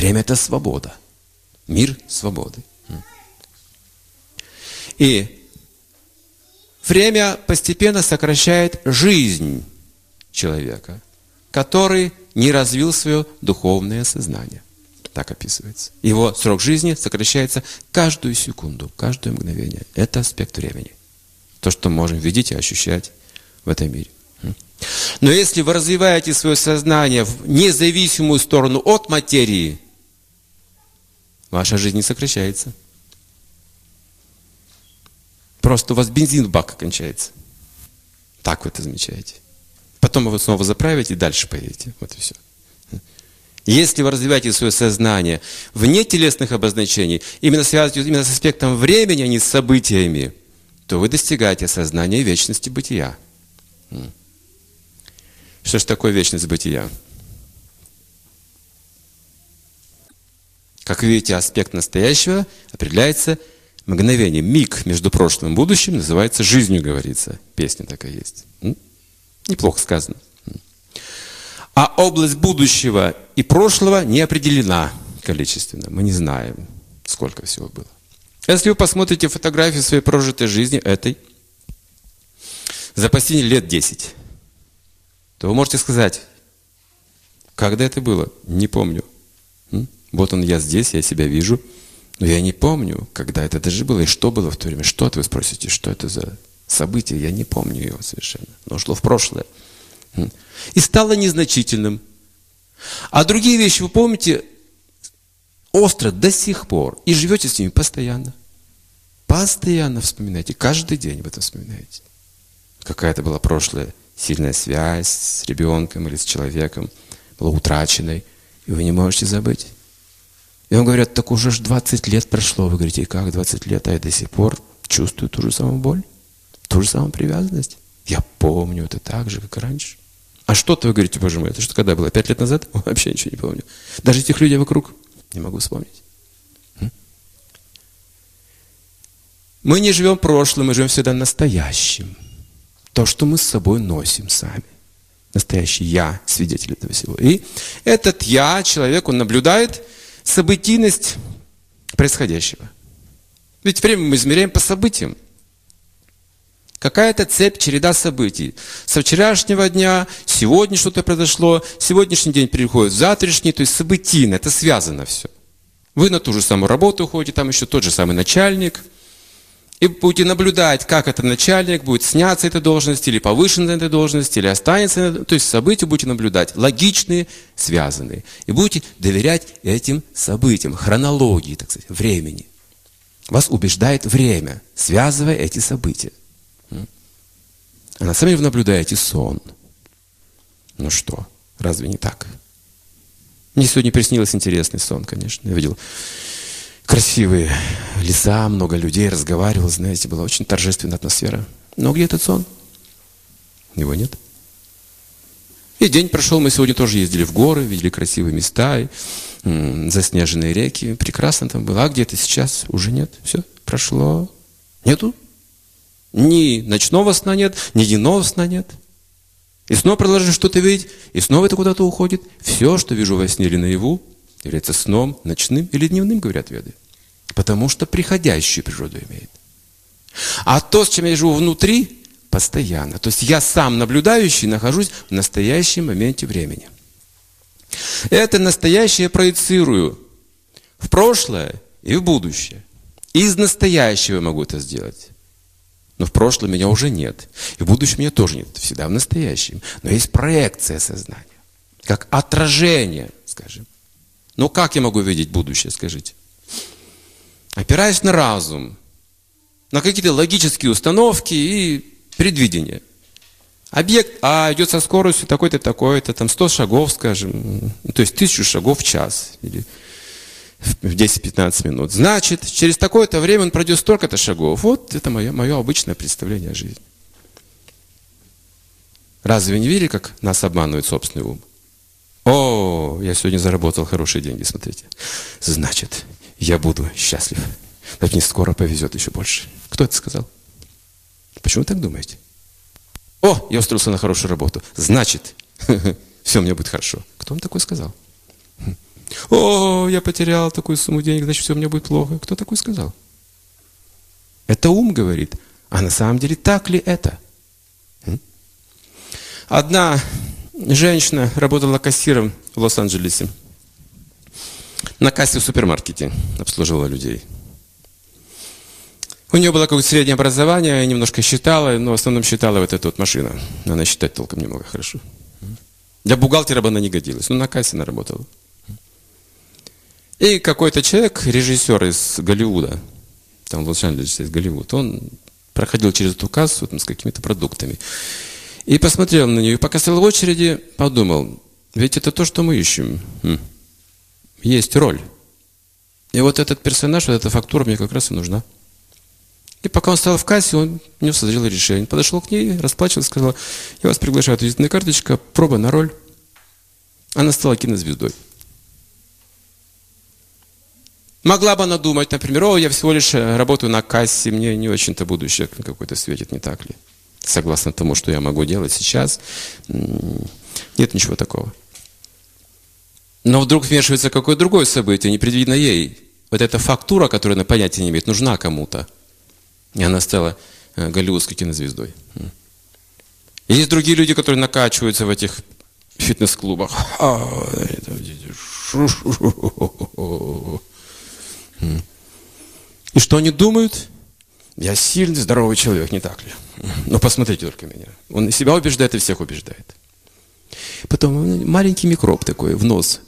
Время – это свобода. Мир свободы. И время постепенно сокращает жизнь человека, который не развил свое духовное сознание. Так описывается. Его срок жизни сокращается каждую секунду, каждое мгновение. Это аспект времени. То, что мы можем видеть и ощущать в этом мире. Но если вы развиваете свое сознание в независимую сторону от материи, ваша жизнь не сокращается. Просто у вас бензин в бак кончается. Так вы это замечаете. Потом вы снова заправите и дальше поедете. Вот и все. Если вы развиваете свое сознание вне телесных обозначений, именно связываете именно с аспектом времени, а не с событиями, то вы достигаете сознания вечности бытия. Что же такое вечность бытия? Как видите, аспект настоящего определяется мгновением. Миг между прошлым и будущим называется жизнью, говорится. Песня такая есть. Неплохо сказано. А область будущего и прошлого не определена количественно. Мы не знаем, сколько всего было. Если вы посмотрите фотографию своей прожитой жизни, этой, за последние лет 10, то вы можете сказать, когда это было? Не помню. Вот он, я здесь, я себя вижу, но я не помню, когда это даже было и что было в то время. Что это, вы спросите, что это за событие? Я не помню его совершенно. Но ушло в прошлое. И стало незначительным. А другие вещи, вы помните, остро до сих пор. И живете с ними постоянно. Постоянно вспоминаете. Каждый день об этом вспоминаете. Какая это была прошлая сильная связь с ребенком или с человеком была утраченной. И вы не можете забыть. И вам говорят, так уже ж 20 лет прошло. Вы говорите, как 20 лет, а я до сих пор чувствую ту же самую боль, ту же самую привязанность. Я помню это так же, как и раньше. А что-то вы говорите, боже мой, это что когда было? Пять лет назад? Вообще ничего не помню. Даже этих людей вокруг не могу вспомнить. Мы не живем прошлым, мы живем всегда настоящим. То, что мы с собой носим сами. Настоящий я, свидетель этого всего. И этот я, человек, он наблюдает событийность происходящего. Ведь время мы измеряем по событиям. Какая-то цепь, череда событий. Со вчерашнего дня, сегодня что-то произошло, сегодняшний день переходит в завтрашний, то есть событийно, это связано все. Вы на ту же самую работу ходите, там еще тот же самый начальник. И будете наблюдать, как этот начальник будет сняться этой должности, или повышен на этой должности, или останется. То есть события будете наблюдать, логичные, связанные. И будете доверять этим событиям, хронологии, так сказать, времени. Вас убеждает время, связывая эти события. А на самом деле вы наблюдаете сон. Ну что, разве не так? Мне сегодня приснился интересный сон, конечно. Я видел красивые леса, много людей, разговаривал, знаете, была очень торжественная атмосфера. Но где этот сон? Его нет. И день прошел, мы сегодня тоже ездили в горы, видели красивые места, заснеженные реки. Прекрасно там было. А где то сейчас? Уже нет. Все, прошло. Нету. Ни ночного сна нет, ни дневного сна нет. И снова продолжаешь что-то видеть, и снова это куда-то уходит. Все, что вижу во сне или наяву, является сном, ночным или дневным, говорят веды. Потому что приходящую природу имеет. А то, с чем я живу внутри, постоянно. То есть я сам наблюдающий нахожусь в настоящем моменте времени. Это настоящее проецирую в прошлое и в будущее. Из настоящего могу это сделать. Но в прошлом меня уже нет. И в будущем меня тоже нет. Всегда в настоящем. Но есть проекция сознания. Как отражение, скажем. Но как я могу видеть будущее, скажите? Опираясь на разум, на какие-то логические установки и предвидения. Объект А идет со скоростью такой-то, такой-то, там 100 шагов, скажем, то есть 1000 шагов в час или в 10-15 минут. Значит, через такое-то время он пройдет столько-то шагов. Вот это мое, мое обычное представление о жизни. Разве вы не видели, как нас обманывает собственный ум? О, я сегодня заработал хорошие деньги, смотрите. Значит, я буду счастлив. Так не скоро повезет еще больше. Кто это сказал? Почему вы так думаете? О, я устроился на хорошую работу. Значит, все у меня будет хорошо. Кто вам такое сказал? О, я потерял такую сумму денег, значит, все у меня будет плохо. Кто такой сказал? Это ум говорит. А на самом деле так ли это? Одна женщина работала кассиром в Лос-Анджелесе. На кассе в супермаркете обслуживала людей. У нее было какое-то среднее образование, немножко считала, но в основном считала вот эта вот машина. Она считать толком немного хорошо. Для бухгалтера бы она не годилась, но на кассе она работала. И какой-то человек, режиссер из Голливуда, там в Лос-Анджелесе есть Голливуд, он проходил через эту кассу там, с какими-то продуктами. И посмотрел на нее, пока стоял в очереди, подумал, ведь это то, что мы ищем. Есть роль. И вот этот персонаж, вот эта фактура мне как раз и нужна. И пока он стоял в кассе, он не созрел решение. Подошел к ней, расплачивался, сказал, я вас приглашаю, визитная карточка, проба на роль. Она стала кинозвездой. Могла бы она думать, например, о, я всего лишь э, работаю на кассе, мне не очень-то будущее какое-то светит, не так ли? Согласно тому, что я могу делать сейчас, нет ничего такого. Но вдруг вмешивается какое-то другое событие, непредвиденно ей. Вот эта фактура, которая на понятия не имеет, нужна кому-то. И она стала э, голливудской кинозвездой. есть другие люди, которые накачиваются в этих фитнес-клубах. И что они думают? Я сильный, здоровый человек, не так ли? Но посмотрите только меня. Он и себя убеждает, и всех убеждает. Потом маленький микроб такой в нос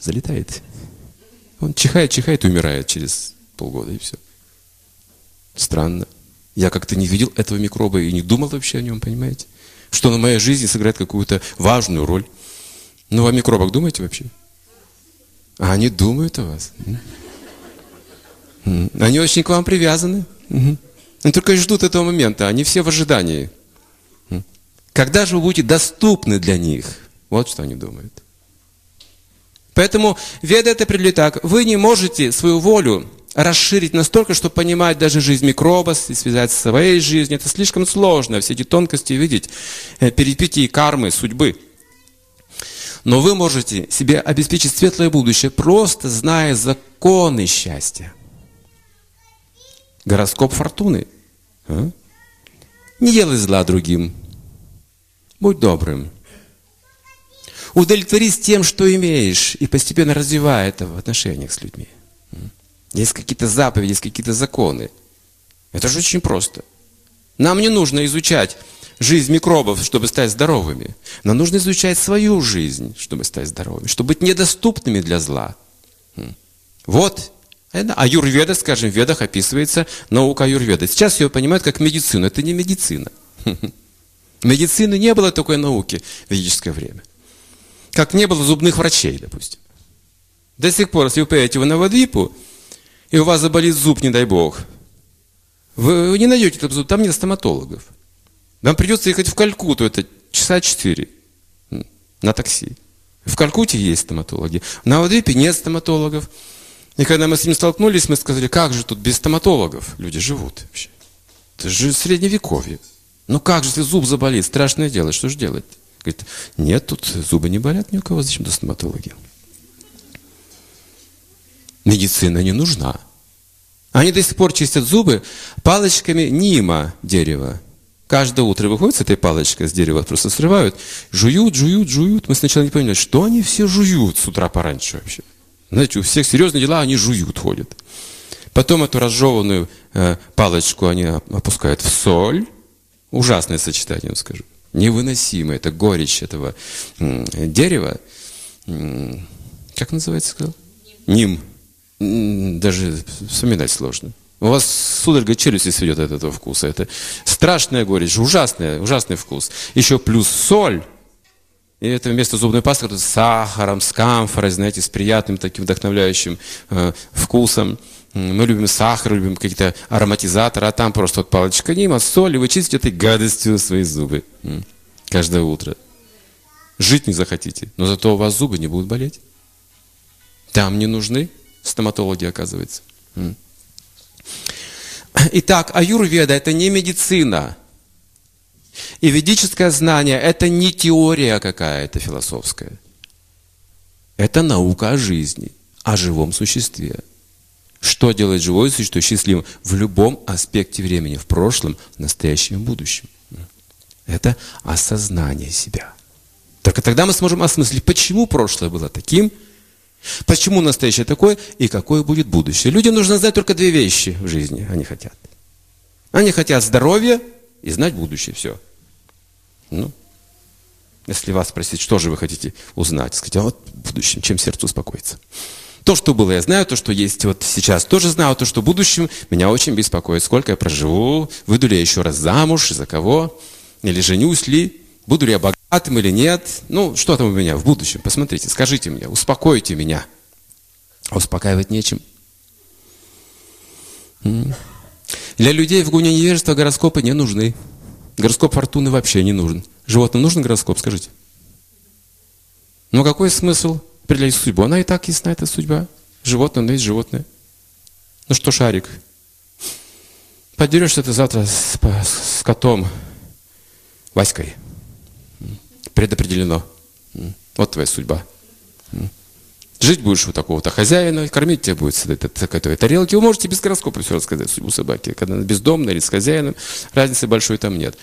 залетает. Он чихает, чихает и умирает через полгода, и все. Странно. Я как-то не видел этого микроба и не думал вообще о нем, понимаете? Что на моей жизни сыграет какую-то важную роль. Ну, о микробах думаете вообще? А они думают о вас. Они очень к вам привязаны. Они только ждут этого момента. Они все в ожидании. Когда же вы будете доступны для них? Вот что они думают. Поэтому веда это определили так. Вы не можете свою волю расширить настолько, чтобы понимать даже жизнь микроба и связать со своей жизнью. Это слишком сложно, все эти тонкости видеть, э, перипетии кармы, судьбы. Но вы можете себе обеспечить светлое будущее, просто зная законы счастья. Гороскоп фортуны. А? Не делай зла другим. Будь добрым. Удовлетворись тем, что имеешь, и постепенно развивай это в отношениях с людьми. Есть какие-то заповеди, есть какие-то законы. Это же очень просто. Нам не нужно изучать жизнь микробов, чтобы стать здоровыми. Нам нужно изучать свою жизнь, чтобы стать здоровыми, чтобы быть недоступными для зла. Вот а юрведа, скажем, в ведах описывается наука аюрведа. Сейчас ее понимают как медицину. Это не медицина. Медицины не было такой науки в ведическое время. Как не было зубных врачей, допустим. До сих пор, если вы поедете в Навадвипу, и у вас заболит зуб, не дай бог, вы не найдете этот зуб, там нет стоматологов. Вам придется ехать в Калькуту, это часа четыре на такси. В Калькуте есть стоматологи. В Навадвипе нет стоматологов. И когда мы с ним столкнулись, мы сказали, как же тут без стоматологов люди живут вообще? Это же средневековье. Ну как же, если зуб заболит, страшное дело, что же делать? Говорит, нет, тут зубы не болят ни у кого, зачем до стоматологии? Медицина не нужна. Они до сих пор чистят зубы палочками нима дерева. Каждое утро выходят с этой палочкой с дерева, просто срывают, жуют, жуют, жуют. Мы сначала не поняли, что они все жуют с утра пораньше вообще. Знаете, у всех серьезные дела, они жуют, ходят. Потом эту разжеванную э, палочку они опускают в соль. Ужасное сочетание, я скажу. Невыносимое. Это горечь этого дерева. Как называется, сказал? Ним. Даже вспоминать сложно. У вас судорога челюсти сведет от этого вкуса. Это страшная горечь, ужасный, ужасный вкус. Еще плюс соль. И это вместо зубной пасты с сахаром, с камфорой, знаете, с приятным таким вдохновляющим э, вкусом. Мы любим сахар, любим какие-то ароматизаторы, а там просто вот палочка нима, соль, и вы чистите этой гадостью свои зубы каждое утро. Жить не захотите, но зато у вас зубы не будут болеть. Там не нужны стоматологи, оказывается. Итак, аюрведа – это не медицина – и ведическое знание – это не теория какая-то философская. Это наука о жизни, о живом существе. Что делает живое существо счастливым в любом аспекте времени, в прошлом, в настоящем и будущем. Это осознание себя. Только тогда мы сможем осмыслить, почему прошлое было таким, почему настоящее такое и какое будет будущее. Людям нужно знать только две вещи в жизни, они хотят. Они хотят здоровья и знать будущее, все. Ну, если вас спросить, что же вы хотите узнать, сказать, а вот в будущем, чем сердце успокоится. То, что было, я знаю, то, что есть вот сейчас, тоже знаю, то, что в будущем меня очень беспокоит. Сколько я проживу, выйду ли я еще раз замуж, за кого, или женюсь ли, буду ли я богатым или нет. Ну, что там у меня в будущем, посмотрите, скажите мне, успокойте меня. А успокаивать нечем. Для людей в гуне невежества гороскопы не нужны. Гороскоп фортуны вообще не нужен. Животным нужен гороскоп, скажите? Но какой смысл определять судьбу? Она и так ясна, эта судьба. Животное, но есть животное. Ну что, Шарик, подерешься ты завтра с, с котом Васькой. Предопределено. Вот твоя судьба. Жить будешь у такого-то хозяина, кормить тебя будет с этой, такой тарелки. Вы можете без гороскопа все рассказать судьбу собаки. Когда она бездомная или с хозяином, разницы большой там нет.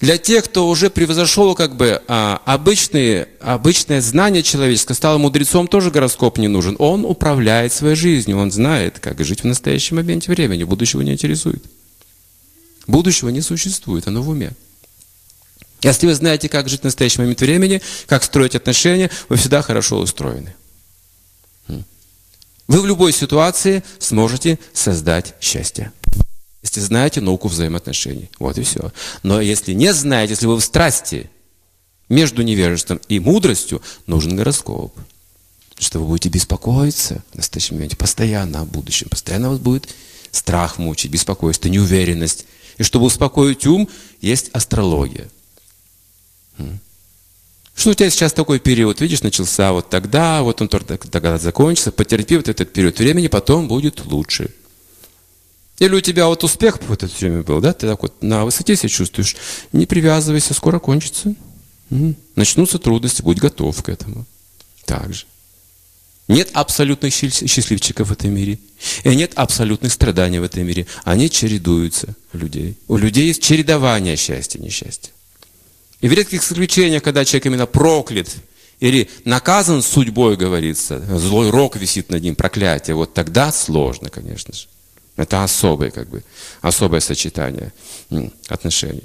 Для тех, кто уже превзошел как бы а, обычные, обычное знание человеческое, стал мудрецом, тоже гороскоп не нужен. Он управляет своей жизнью, он знает, как жить в настоящем моменте времени. Будущего не интересует. Будущего не существует, оно в уме. Если вы знаете, как жить в настоящий момент времени, как строить отношения, вы всегда хорошо устроены. Вы в любой ситуации сможете создать счастье. Если знаете науку взаимоотношений. Вот и все. Но если не знаете, если вы в страсти между невежеством и мудростью, нужен гороскоп. Что вы будете беспокоиться в настоящем моменте постоянно о будущем. Постоянно вас будет страх мучить, беспокойство, неуверенность. И чтобы успокоить ум, есть астрология. Что у тебя сейчас такой период, видишь, начался вот тогда, вот он тогда закончится, потерпи вот этот период времени, потом будет лучше. Или у тебя вот успех в это время был, да, ты так вот на высоте себя чувствуешь, не привязывайся, скоро кончится. Начнутся трудности, будь готов к этому. Так же. Нет абсолютных счастливчиков в этом мире. И нет абсолютных страданий в этом мире. Они чередуются у людей. У людей есть чередование счастья и несчастья. И в редких исключениях, когда человек именно проклят или наказан судьбой, говорится, злой рок висит над ним, проклятие, вот тогда сложно, конечно же. Это особое, как бы, особое сочетание отношений.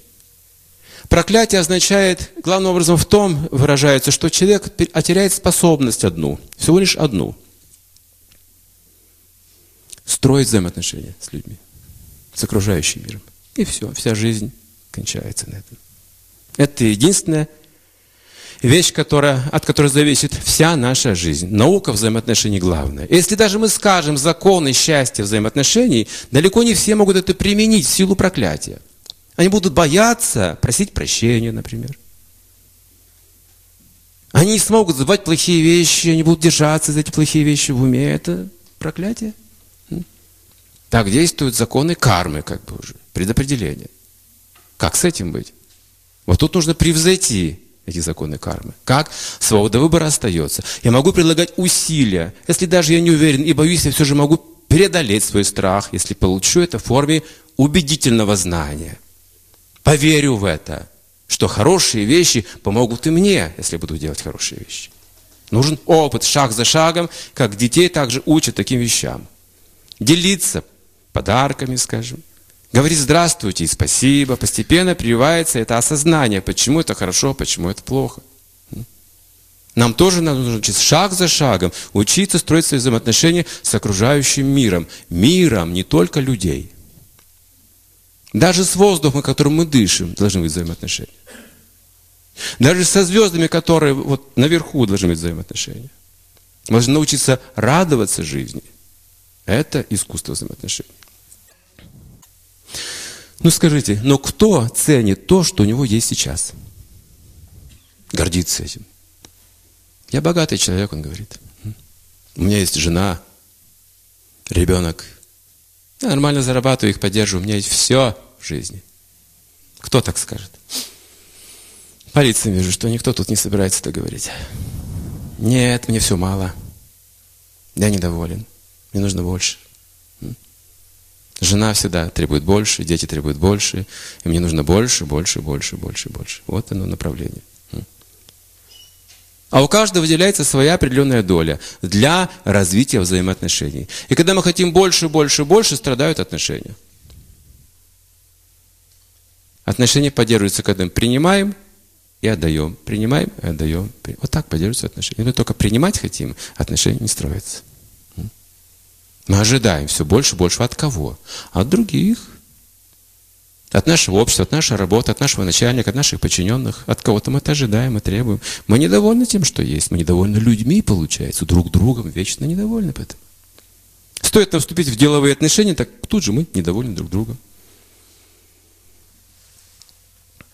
Проклятие означает, главным образом в том выражается, что человек теряет способность одну, всего лишь одну. Строить взаимоотношения с людьми, с окружающим миром. И все, вся жизнь кончается на этом. Это единственная вещь, которая, от которой зависит вся наша жизнь. Наука взаимоотношений главная. Если даже мы скажем законы счастья взаимоотношений, далеко не все могут это применить в силу проклятия. Они будут бояться просить прощения, например. Они не смогут забывать плохие вещи, они будут держаться за эти плохие вещи в уме. Это проклятие. Так действуют законы кармы, как бы уже, предопределение. Как с этим быть? Вот тут нужно превзойти эти законы кармы. Как? Свобода выбора остается. Я могу предлагать усилия. Если даже я не уверен и боюсь, я все же могу преодолеть свой страх, если получу это в форме убедительного знания. Поверю в это, что хорошие вещи помогут и мне, если буду делать хорошие вещи. Нужен опыт, шаг за шагом, как детей также учат таким вещам. Делиться подарками, скажем, говорит здравствуйте и спасибо, постепенно прививается это осознание, почему это хорошо, почему это плохо. Нам тоже нужно учиться шаг за шагом, учиться строить свои взаимоотношения с окружающим миром. Миром, не только людей. Даже с воздухом, которым мы дышим, должны быть взаимоотношения. Даже со звездами, которые вот наверху должны быть взаимоотношения. Мы должны научиться радоваться жизни. Это искусство взаимоотношений. Ну скажите, но кто ценит то, что у него есть сейчас? Гордится этим. Я богатый человек, он говорит. У меня есть жена, ребенок. Я нормально зарабатываю, их поддерживаю. У меня есть все в жизни. Кто так скажет? Полиция вижу, что никто тут не собирается это говорить. Нет, мне все мало. Я недоволен. Мне нужно больше. Жена всегда требует больше, дети требуют больше, и мне нужно больше, больше, больше, больше, больше. Вот оно направление. А у каждого выделяется своя определенная доля для развития взаимоотношений. И когда мы хотим больше, больше, больше, страдают отношения. Отношения поддерживаются, когда мы принимаем и отдаем. Принимаем и отдаем. Вот так поддерживаются отношения. Если мы только принимать хотим, отношения не строятся. Мы ожидаем все больше и больше. От кого? От других. От нашего общества, от нашей работы, от нашего начальника, от наших подчиненных. От кого-то мы это ожидаем и требуем. Мы недовольны тем, что есть. Мы недовольны людьми, получается, друг другом. Вечно недовольны поэтому. Стоит нам вступить в деловые отношения, так тут же мы недовольны друг другом.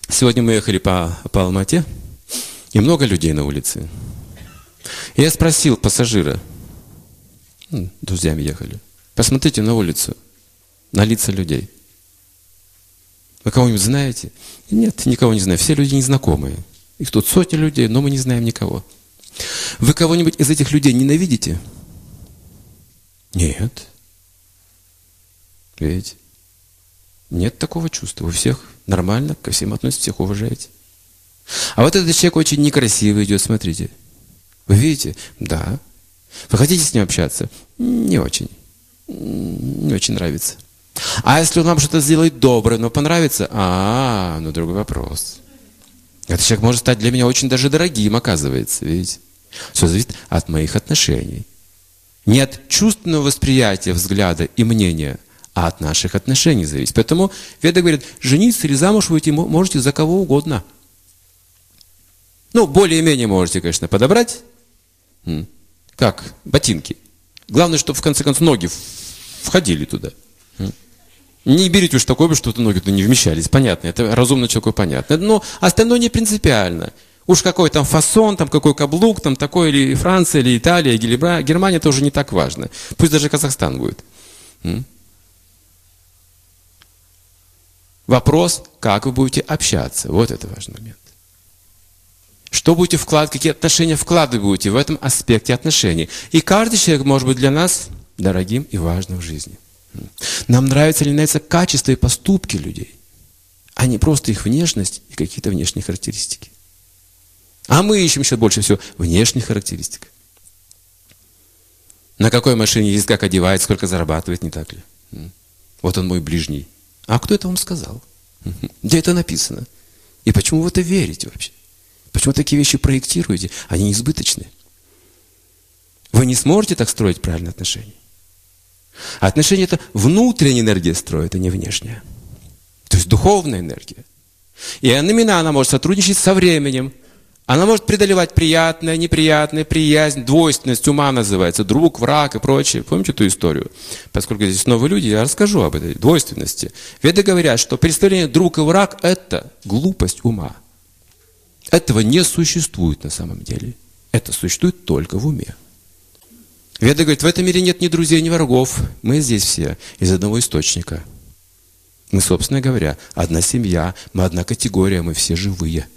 Сегодня мы ехали по, по Алмате, и много людей на улице. Я спросил пассажира, друзьями ехали, посмотрите на улицу, на лица людей. Вы кого-нибудь знаете? Нет, никого не знаю. Все люди незнакомые. Их тут сотни людей, но мы не знаем никого. Вы кого-нибудь из этих людей ненавидите? Нет. Видите? Нет такого чувства. Вы всех нормально ко всем относитесь, всех уважаете. А вот этот человек очень некрасивый идет, смотрите. Вы видите? Да. Вы хотите с ним общаться? Не очень. Не очень нравится. А если он вам что-то сделает доброе, но понравится? А, ну другой вопрос. Этот человек может стать для меня очень даже дорогим, оказывается, видите? Все зависит от моих отношений. Не от чувственного восприятия, взгляда и мнения, а от наших отношений зависит. Поэтому Веда говорит, жениться или замуж выйти можете за кого угодно. Ну, более-менее можете, конечно, подобрать. Как? Ботинки. Главное, чтобы в конце концов ноги входили туда. Не берите уж такое, чтобы ноги туда не вмещались. Понятно, это разумно человеку понятно. Но остальное не принципиально. Уж какой там фасон, там какой каблук, там такой или Франция, или Италия, или Германия, это уже не так важно. Пусть даже Казахстан будет. Вопрос, как вы будете общаться. Вот это важный момент. Что будете вкладывать, какие отношения вкладывать будете в этом аспекте отношений. И каждый человек может быть для нас дорогим и важным в жизни. Нам нравятся или не нравятся качества и поступки людей, а не просто их внешность и какие-то внешние характеристики. А мы ищем еще больше всего внешних характеристик. На какой машине ездит, как одевает, сколько зарабатывает, не так ли? Вот он мой ближний. А кто это вам сказал? Где это написано? И почему вы это верите вообще? Почему такие вещи проектируете? Они избыточны. Вы не сможете так строить правильные отношения. А отношения это внутренняя энергия строит, а не внешняя. То есть духовная энергия. И именно она может сотрудничать со временем. Она может преодолевать приятное, неприятное, приязнь, двойственность ума называется, друг, враг и прочее. Помните эту историю? Поскольку здесь новые люди, я расскажу об этой двойственности. Веды говорят, что представление друг и враг – это глупость ума. Этого не существует на самом деле. Это существует только в уме. Веда говорит, в этом мире нет ни друзей, ни врагов. Мы здесь все из одного источника. Мы, собственно говоря, одна семья, мы одна категория, мы все живые.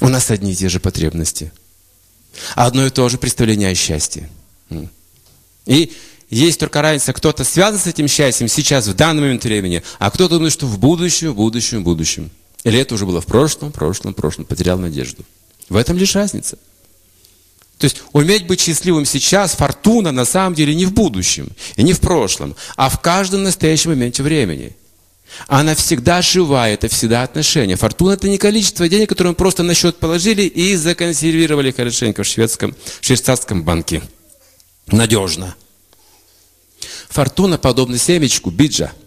У нас одни и те же потребности. Одно и то же представление о счастье. И есть только разница, кто-то связан с этим счастьем сейчас, в данный момент времени, а кто-то думает, что в будущем, в будущем, в будущем. Или это уже было в прошлом, прошлом, прошлом, потерял надежду. В этом лишь разница. То есть уметь быть счастливым сейчас, фортуна на самом деле не в будущем и не в прошлом, а в каждом настоящем моменте времени. Она всегда живая, это всегда отношения. Фортуна это не количество денег, которые мы просто на счет положили и законсервировали хорошенько в шведском, швейцарском банке. Надежно. Фортуна подобна семечку биджа –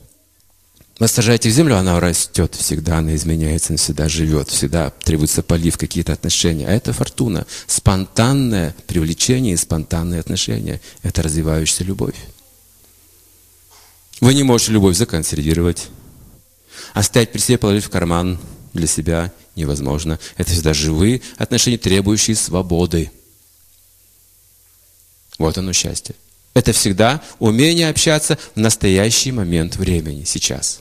вы сажаете в землю, она растет всегда, она изменяется, она всегда живет, всегда требуется полив, какие-то отношения. А это фортуна. Спонтанное привлечение и спонтанные отношения. Это развивающаяся любовь. Вы не можете любовь законсервировать. Оставить при себе, положить в карман для себя невозможно. Это всегда живые отношения, требующие свободы. Вот оно счастье. Это всегда умение общаться в настоящий момент времени, сейчас.